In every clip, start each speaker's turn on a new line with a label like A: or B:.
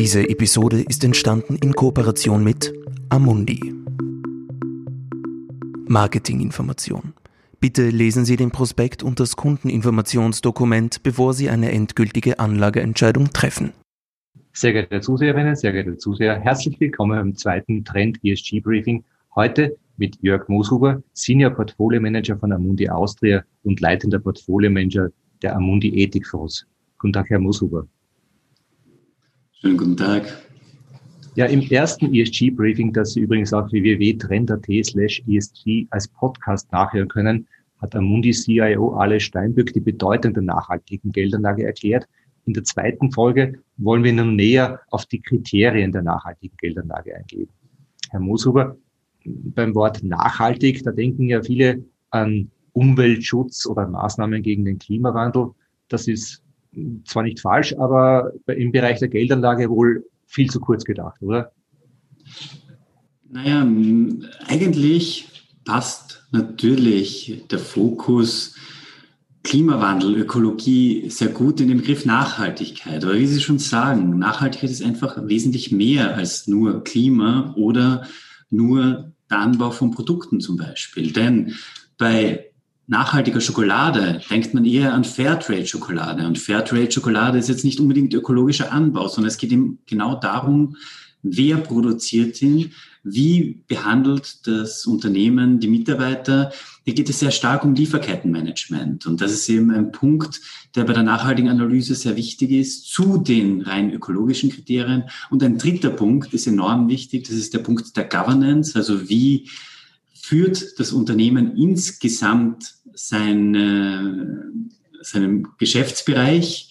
A: Diese Episode ist entstanden in Kooperation mit Amundi. Marketinginformation. Bitte lesen Sie den Prospekt und das Kundeninformationsdokument, bevor Sie eine endgültige Anlageentscheidung treffen.
B: Sehr geehrte Zuseherinnen, sehr geehrte Zuseher, herzlich willkommen beim zweiten Trend ESG Briefing. Heute mit Jörg Mooshuber, Senior Portfolio Manager von Amundi Austria und leitender Portfolio Manager der Amundi Ethikfonds. Guten Tag, Herr Mooshuber.
C: Schönen guten Tag.
B: Ja, im ersten ESG-Briefing, das Sie übrigens auf slash ESG als Podcast nachhören können, hat Amundi CIO Ale Steinböck die Bedeutung der nachhaltigen Geldanlage erklärt. In der zweiten Folge wollen wir nun näher auf die Kriterien der nachhaltigen Geldanlage eingehen. Herr Mooshuber, beim Wort nachhaltig, da denken ja viele an Umweltschutz oder Maßnahmen gegen den Klimawandel. Das ist zwar nicht falsch, aber im Bereich der Geldanlage wohl viel zu kurz gedacht, oder?
C: Naja, eigentlich passt natürlich der Fokus Klimawandel, Ökologie sehr gut in den Begriff Nachhaltigkeit. Aber wie Sie schon sagen, Nachhaltigkeit ist einfach wesentlich mehr als nur Klima oder nur der Anbau von Produkten zum Beispiel. Denn bei nachhaltiger Schokolade denkt man eher an Fairtrade-Schokolade. Und Fairtrade-Schokolade ist jetzt nicht unbedingt ökologischer Anbau, sondern es geht eben genau darum, wer produziert ihn, wie behandelt das Unternehmen die Mitarbeiter. Hier geht es sehr stark um Lieferkettenmanagement. Und das ist eben ein Punkt, der bei der nachhaltigen Analyse sehr wichtig ist, zu den rein ökologischen Kriterien. Und ein dritter Punkt ist enorm wichtig, das ist der Punkt der Governance, also wie führt das Unternehmen insgesamt seine, seinem Geschäftsbereich?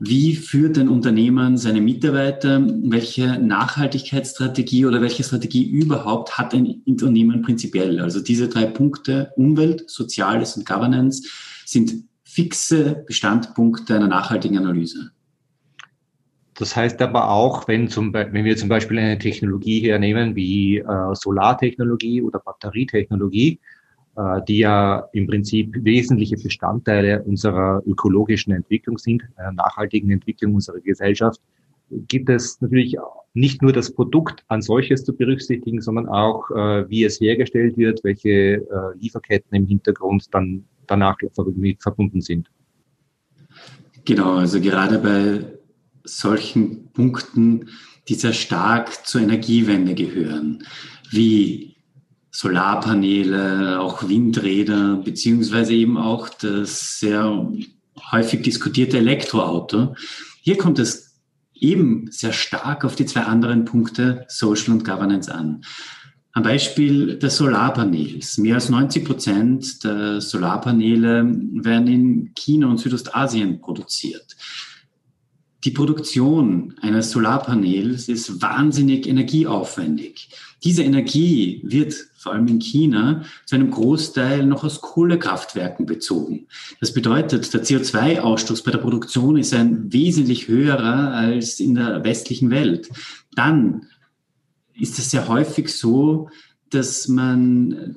C: Wie führt ein Unternehmen seine Mitarbeiter? Welche Nachhaltigkeitsstrategie oder welche Strategie überhaupt hat ein Unternehmen prinzipiell? Also diese drei Punkte, Umwelt, Soziales und Governance, sind fixe Bestandpunkte einer nachhaltigen Analyse.
B: Das heißt aber auch, wenn, zum, wenn wir zum Beispiel eine Technologie hernehmen wie äh, Solartechnologie oder Batterietechnologie, äh, die ja im Prinzip wesentliche Bestandteile unserer ökologischen Entwicklung sind, einer nachhaltigen Entwicklung unserer Gesellschaft, gibt es natürlich nicht nur das Produkt an solches zu berücksichtigen, sondern auch, äh, wie es hergestellt wird, welche äh, Lieferketten im Hintergrund dann danach verbunden sind.
C: Genau, also gerade bei solchen Punkten, die sehr stark zur Energiewende gehören, wie Solarpaneele, auch Windräder, beziehungsweise eben auch das sehr häufig diskutierte Elektroauto. Hier kommt es eben sehr stark auf die zwei anderen Punkte Social und Governance an. Am Beispiel des Solarpanels. Mehr als 90 Prozent der Solarpaneele werden in China und Südostasien produziert. Die Produktion eines Solarpanels ist wahnsinnig energieaufwendig. Diese Energie wird vor allem in China zu einem Großteil noch aus Kohlekraftwerken bezogen. Das bedeutet, der CO2-Ausstoß bei der Produktion ist ein wesentlich höherer als in der westlichen Welt. Dann ist es sehr häufig so, dass man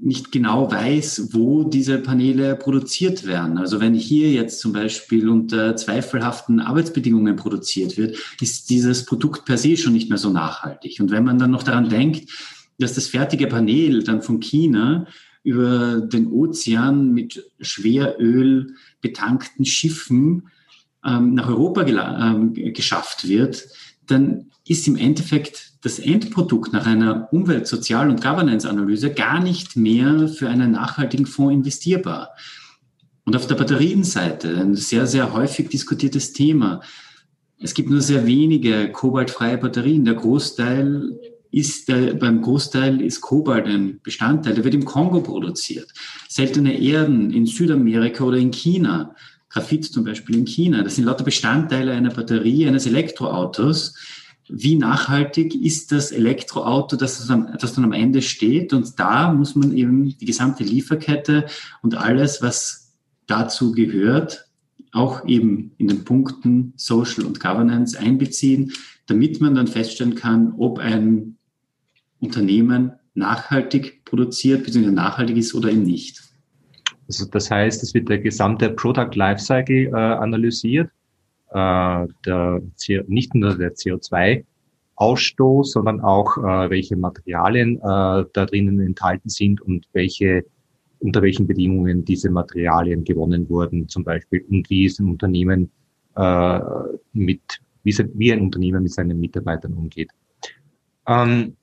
C: nicht genau weiß, wo diese Paneele produziert werden. Also wenn hier jetzt zum Beispiel unter zweifelhaften Arbeitsbedingungen produziert wird, ist dieses Produkt per se schon nicht mehr so nachhaltig. Und wenn man dann noch daran denkt, dass das fertige Panel dann von China über den Ozean mit Schweröl betankten Schiffen ähm, nach Europa ähm, geschafft wird, dann ist im Endeffekt das Endprodukt nach einer Umwelt-, Sozial- und Governance-Analyse gar nicht mehr für einen nachhaltigen Fonds investierbar. Und auf der Batterienseite ein sehr, sehr häufig diskutiertes Thema. Es gibt nur sehr wenige kobaltfreie Batterien. Der Großteil ist, der, beim Großteil ist Kobalt ein Bestandteil. Der wird im Kongo produziert. Seltene Erden in Südamerika oder in China. Graphit zum Beispiel in China. Das sind lauter Bestandteile einer Batterie, eines Elektroautos wie nachhaltig ist das Elektroauto, das dann, das dann am Ende steht. Und da muss man eben die gesamte Lieferkette und alles, was dazu gehört, auch eben in den Punkten Social und Governance einbeziehen, damit man dann feststellen kann, ob ein Unternehmen nachhaltig produziert bzw. nachhaltig ist oder eben nicht.
B: Also das heißt, es wird der gesamte Product Lifecycle äh, analysiert äh, der, nicht nur der CO2-Ausstoß, sondern auch äh, welche Materialien äh, da drinnen enthalten sind und welche unter welchen Bedingungen diese Materialien gewonnen wurden, zum Beispiel, und wie es ein Unternehmen äh, mit, wie, wie ein Unternehmen mit seinen Mitarbeitern umgeht. Ähm,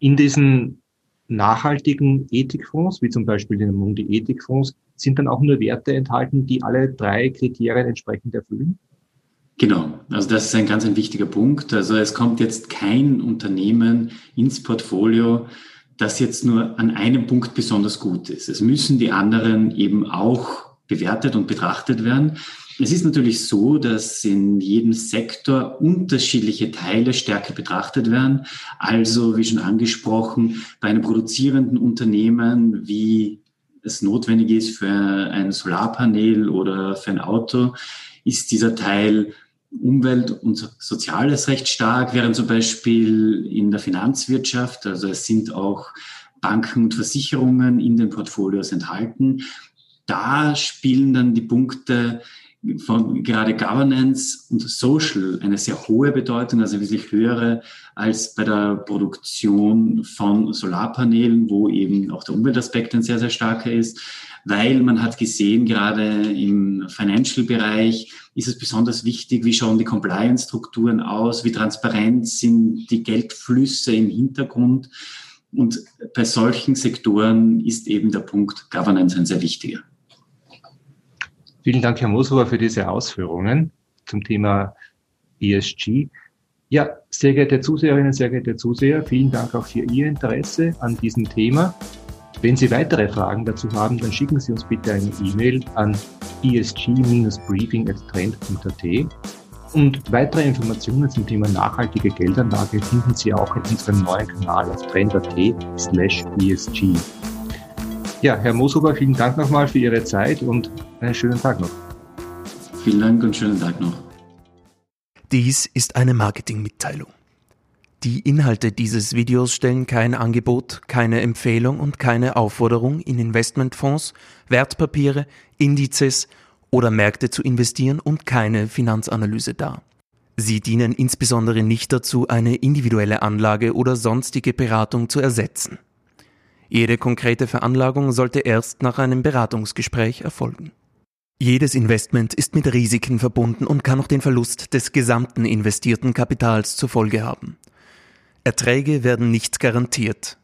B: in diesen nachhaltigen Ethikfonds, wie zum Beispiel den Mundi Ethikfonds, sind dann auch nur Werte enthalten, die alle drei Kriterien entsprechend erfüllen?
C: Genau, also das ist ein ganz ein wichtiger Punkt. Also es kommt jetzt kein Unternehmen ins Portfolio, das jetzt nur an einem Punkt besonders gut ist. Es müssen die anderen eben auch bewertet und betrachtet werden. Es ist natürlich so, dass in jedem Sektor unterschiedliche Teile stärker betrachtet werden. Also, wie schon angesprochen, bei einem produzierenden Unternehmen, wie es notwendig ist für ein Solarpanel oder für ein Auto, ist dieser Teil Umwelt- und Soziales recht stark, während zum Beispiel in der Finanzwirtschaft, also es sind auch Banken und Versicherungen in den Portfolios enthalten. Da spielen dann die Punkte von gerade Governance und Social eine sehr hohe Bedeutung, also wesentlich höhere als bei der Produktion von Solarpanelen, wo eben auch der Umweltaspekt ein sehr, sehr starker ist, weil man hat gesehen, gerade im Financial-Bereich ist es besonders wichtig, wie schauen die Compliance-Strukturen aus, wie transparent sind die Geldflüsse im Hintergrund. Und bei solchen Sektoren ist eben der Punkt Governance ein sehr wichtiger.
B: Vielen Dank, Herr Moshofer, für diese Ausführungen zum Thema ESG. Ja, sehr geehrte Zuseherinnen, sehr geehrte Zuseher, vielen Dank auch für Ihr Interesse an diesem Thema. Wenn Sie weitere Fragen dazu haben, dann schicken Sie uns bitte eine E-Mail an esg-briefing.trend.at. Und weitere Informationen zum Thema nachhaltige Geldanlage finden Sie auch in unserem neuen Kanal auf trend.at slash ESG. Ja, Herr Mooshuber, vielen Dank nochmal für Ihre Zeit und einen schönen Tag noch.
C: Vielen Dank und schönen Tag noch.
A: Dies ist eine Marketingmitteilung. Die Inhalte dieses Videos stellen kein Angebot, keine Empfehlung und keine Aufforderung, in Investmentfonds, Wertpapiere, Indizes oder Märkte zu investieren und keine Finanzanalyse dar. Sie dienen insbesondere nicht dazu, eine individuelle Anlage oder sonstige Beratung zu ersetzen. Jede konkrete Veranlagung sollte erst nach einem Beratungsgespräch erfolgen. Jedes Investment ist mit Risiken verbunden und kann auch den Verlust des gesamten investierten Kapitals zur Folge haben. Erträge werden nicht garantiert.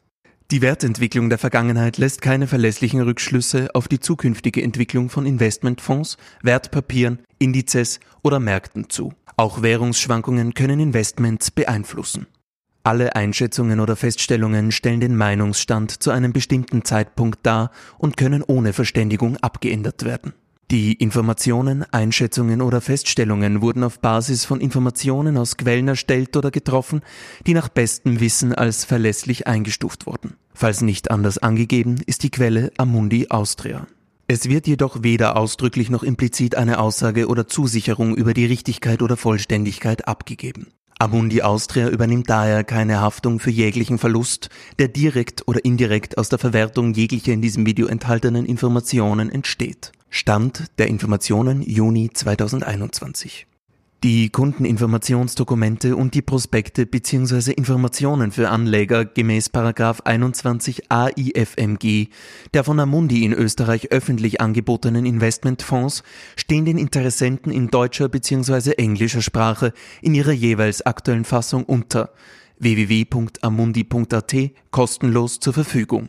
A: Die Wertentwicklung der Vergangenheit lässt keine verlässlichen Rückschlüsse auf die zukünftige Entwicklung von Investmentfonds, Wertpapieren, Indizes oder Märkten zu. Auch Währungsschwankungen können Investments beeinflussen. Alle Einschätzungen oder Feststellungen stellen den Meinungsstand zu einem bestimmten Zeitpunkt dar und können ohne Verständigung abgeändert werden. Die Informationen, Einschätzungen oder Feststellungen wurden auf Basis von Informationen aus Quellen erstellt oder getroffen, die nach bestem Wissen als verlässlich eingestuft wurden. Falls nicht anders angegeben, ist die Quelle Amundi Austria. Es wird jedoch weder ausdrücklich noch implizit eine Aussage oder Zusicherung über die Richtigkeit oder Vollständigkeit abgegeben. Amundi Austria übernimmt daher keine Haftung für jeglichen Verlust, der direkt oder indirekt aus der Verwertung jeglicher in diesem Video enthaltenen Informationen entsteht. Stand der Informationen Juni 2021. Die Kundeninformationsdokumente und die Prospekte bzw. Informationen für Anleger gemäß 21 AIFMG der von Amundi in Österreich öffentlich angebotenen Investmentfonds stehen den Interessenten in deutscher bzw. englischer Sprache in ihrer jeweils aktuellen Fassung unter www.amundi.at kostenlos zur Verfügung.